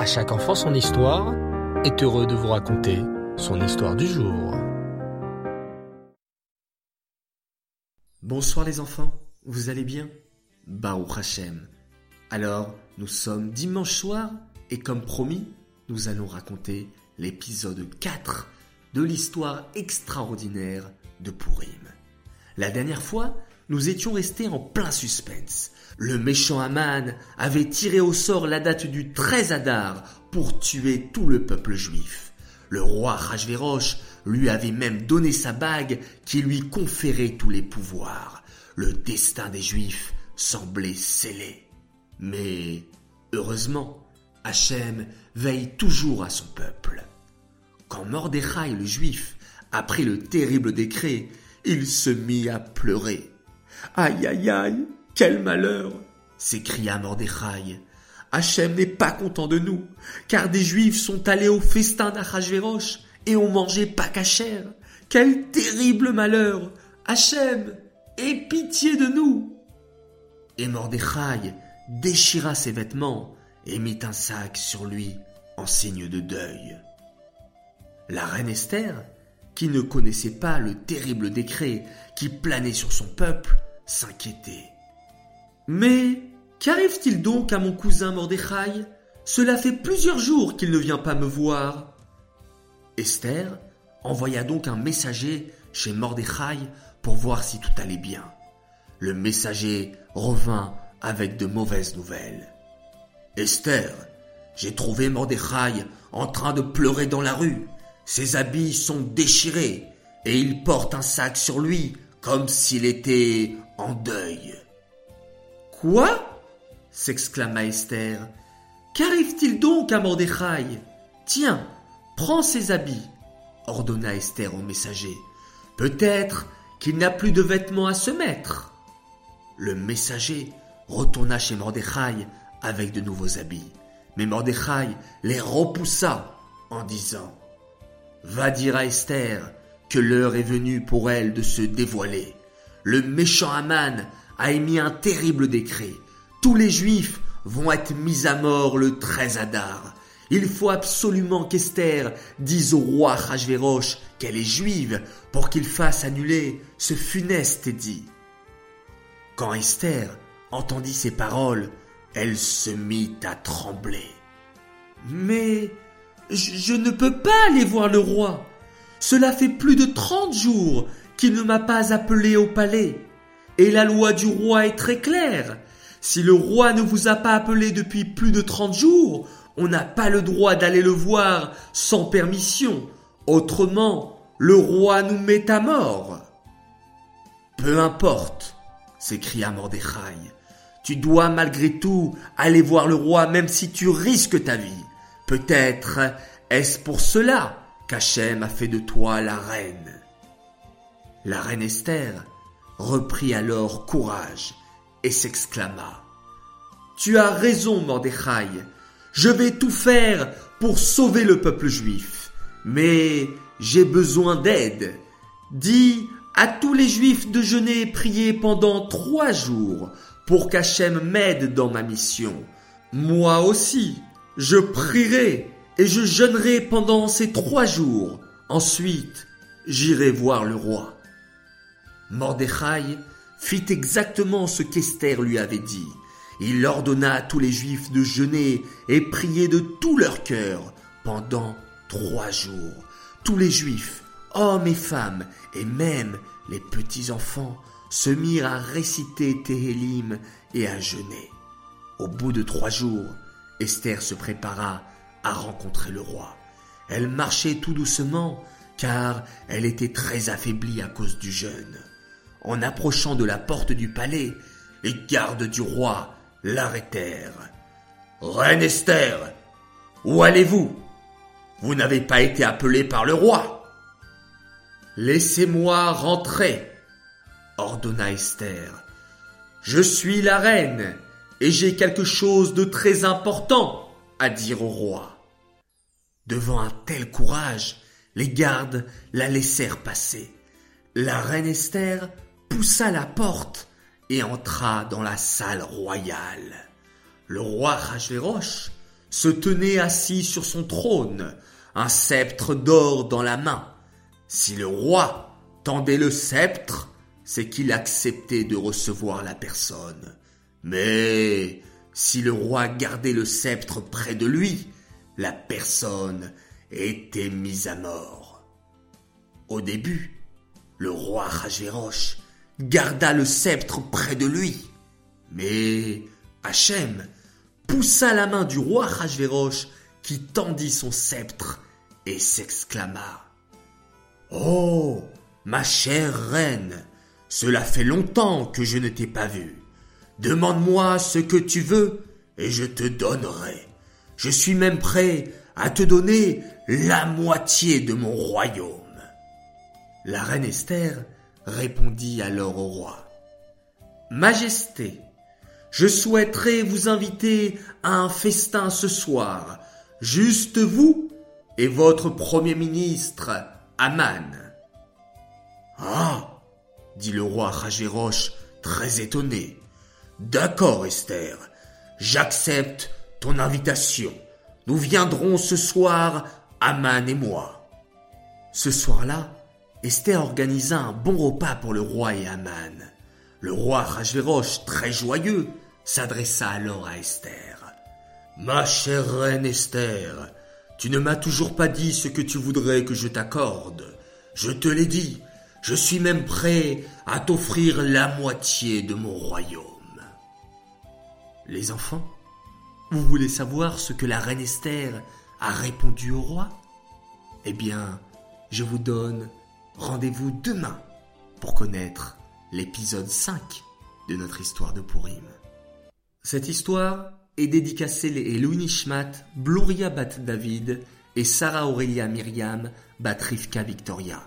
À chaque enfant son histoire est heureux de vous raconter son histoire du jour. Bonsoir les enfants, vous allez bien? Baruch Hashem. Alors, nous sommes dimanche soir et comme promis, nous allons raconter l'épisode 4 de l'histoire extraordinaire de Purim. La dernière fois, nous étions restés en plein suspense. Le méchant Aman avait tiré au sort la date du 13 Adar pour tuer tout le peuple juif. Le roi Rajverosh lui avait même donné sa bague qui lui conférait tous les pouvoirs. Le destin des juifs semblait scellé. Mais, heureusement, Hachem veille toujours à son peuple. Quand Mordechai le juif apprit le terrible décret, il se mit à pleurer. Aïe aïe aïe, quel malheur s'écria Mordechai. Hachem n'est pas content de nous, car des Juifs sont allés au festin d'Achashverosh et ont mangé pas cachère. Quel terrible malheur Hachem, aie pitié de nous Et Mordechai déchira ses vêtements et mit un sac sur lui en signe de deuil. La reine Esther, qui ne connaissait pas le terrible décret qui planait sur son peuple, s'inquiétait. Mais qu'arrive-t-il donc à mon cousin Mordechai? Cela fait plusieurs jours qu'il ne vient pas me voir. Esther envoya donc un messager chez Mordechai pour voir si tout allait bien. Le messager revint avec de mauvaises nouvelles. Esther, j'ai trouvé Mordechai en train de pleurer dans la rue. Ses habits sont déchirés et il porte un sac sur lui comme s'il était deuil. Quoi? s'exclama Esther. Qu'arrive-t-il donc à Mordechai? Tiens, prends ses habits, ordonna Esther au messager. Peut-être qu'il n'a plus de vêtements à se mettre. Le messager retourna chez Mordechai avec de nouveaux habits. Mais Mordechai les repoussa en disant Va dire à Esther que l'heure est venue pour elle de se dévoiler. Le méchant Aman a émis un terrible décret. Tous les juifs vont être mis à mort le 13 Adar. Il faut absolument qu'Esther dise au roi Rajverosh qu'elle est juive pour qu'il fasse annuler ce funeste édit. Quand Esther entendit ces paroles, elle se mit à trembler. Mais je, ne peux pas aller voir le roi. Cela fait plus de trente jours qu'il ne m'a pas appelé au palais. Et la loi du roi est très claire. Si le roi ne vous a pas appelé depuis plus de trente jours, on n'a pas le droit d'aller le voir sans permission. Autrement, le roi nous met à mort. Peu importe, s'écria Mordechai. Tu dois malgré tout aller voir le roi même si tu risques ta vie. Peut-être est-ce pour cela qu'Hachem a fait de toi la reine. La reine Esther reprit alors courage et s'exclama. Tu as raison, Mordechai. Je vais tout faire pour sauver le peuple juif. Mais j'ai besoin d'aide. Dis à tous les juifs de jeûner et prier pendant trois jours pour qu'Hachem m'aide dans ma mission. Moi aussi, je prierai et je jeûnerai pendant ces trois jours. Ensuite, j'irai voir le roi. Mordechai fit exactement ce qu'Esther lui avait dit. Il ordonna à tous les Juifs de jeûner et prier de tout leur cœur pendant trois jours. Tous les Juifs, hommes et femmes, et même les petits-enfants, se mirent à réciter Téhélim et à jeûner. Au bout de trois jours, Esther se prépara à rencontrer le roi. Elle marchait tout doucement, car elle était très affaiblie à cause du jeûne. En approchant de la porte du palais, les gardes du roi l'arrêtèrent. Reine Esther, où allez-vous? Vous, n'avez pas été appelée par le roi. Laissez-moi rentrer, ordonna Esther. Je suis la reine, et j'ai quelque chose de très important à dire au roi. Devant un tel courage, les gardes la laissèrent passer. La reine Esther poussa la porte et entra dans la salle royale. Le roi Rajverosh se tenait assis sur son trône, un sceptre d'or dans la main. Si le roi tendait le sceptre, c'est qu'il acceptait de recevoir la personne. Mais si le roi gardait le sceptre près de lui, la personne était mise à mort. Au début, le roi Ragéroche garda le sceptre près de lui. Mais Hachem poussa la main du roi Rajvéroche qui tendit son sceptre et s'exclama Oh, ma chère reine, cela fait longtemps que je ne t'ai pas vue. Demande-moi ce que tu veux et je te donnerai. Je suis même prêt à te donner la moitié de mon royaume. La reine Esther répondit alors au roi. Majesté, je souhaiterais vous inviter à un festin ce soir, juste vous et votre premier ministre, Aman. Ah, dit le roi Ragéroche, très étonné. D'accord, Esther, j'accepte ton invitation. Nous viendrons ce soir, Aman et moi. Ce soir-là, Esther organisa un bon repas pour le roi et Aman. Le roi Rajvéroche, très joyeux, s'adressa alors à Esther. Ma chère reine Esther, tu ne m'as toujours pas dit ce que tu voudrais que je t'accorde. Je te l'ai dit, je suis même prêt à t'offrir la moitié de mon royaume. Les enfants, vous voulez savoir ce que la reine Esther a répondu au roi? Eh bien, je vous donne rendez-vous demain pour connaître l'épisode 5 de notre histoire de Purim. Cette histoire est dédicacée à Louis Nishmat, Bloria Bat David et Sarah Aurelia Myriam Bat Rivka Victoria.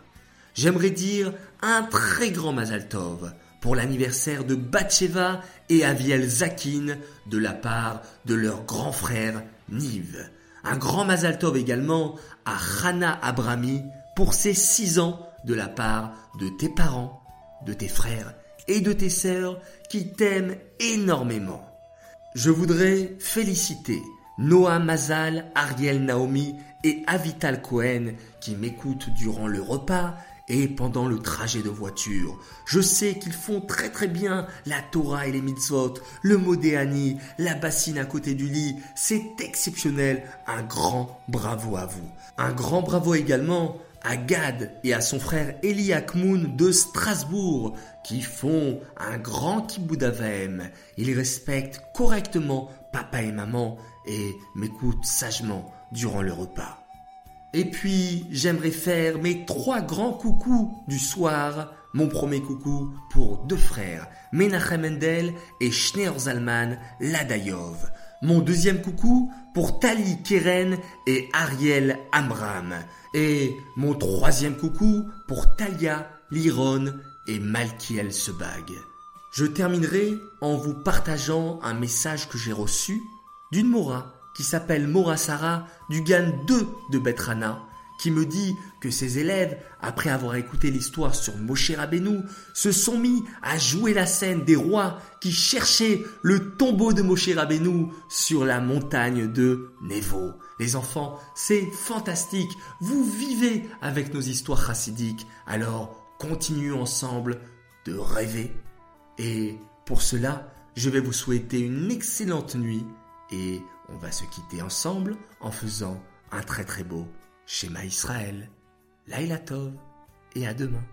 J'aimerais dire un très grand Mazal Tov pour l'anniversaire de Batsheva et Aviel Zakin de la part de leur grand frère Niv. Un grand Mazal Tov également à Hana Abrami pour ses six ans de la part de tes parents, de tes frères et de tes sœurs qui t'aiment énormément. Je voudrais féliciter Noah Mazal, Ariel Naomi et Avital Cohen qui m'écoutent durant le repas et pendant le trajet de voiture. Je sais qu'ils font très très bien la Torah et les mitzvot, le modéani, la bassine à côté du lit. C'est exceptionnel. Un grand bravo à vous. Un grand bravo également à Gad et à son frère Eli Akmoun de Strasbourg, qui font un grand kiboudavem. Ils respectent correctement papa et maman et m'écoutent sagement durant le repas. Et puis, j'aimerais faire mes trois grands coucous du soir. Mon premier coucou pour deux frères, Menachem Mendel et Schneer Zalman Ladayov. Mon deuxième coucou pour Tali Keren et Ariel Amram. Et mon troisième coucou pour Talia, Liron et Malkiel Sebag. Je terminerai en vous partageant un message que j'ai reçu d'une Mora qui s'appelle Mora Sarah du GAN 2 de Betrana qui me dit que ses élèves, après avoir écouté l'histoire sur Moshe Rabbeinu, se sont mis à jouer la scène des rois qui cherchaient le tombeau de Moshe Rabbeinu sur la montagne de Nevo. Les enfants, c'est fantastique. Vous vivez avec nos histoires chassidiques. Alors, continuons ensemble de rêver. Et pour cela, je vais vous souhaiter une excellente nuit et on va se quitter ensemble en faisant un très très beau Schéma Israël, Laila Tov et à demain.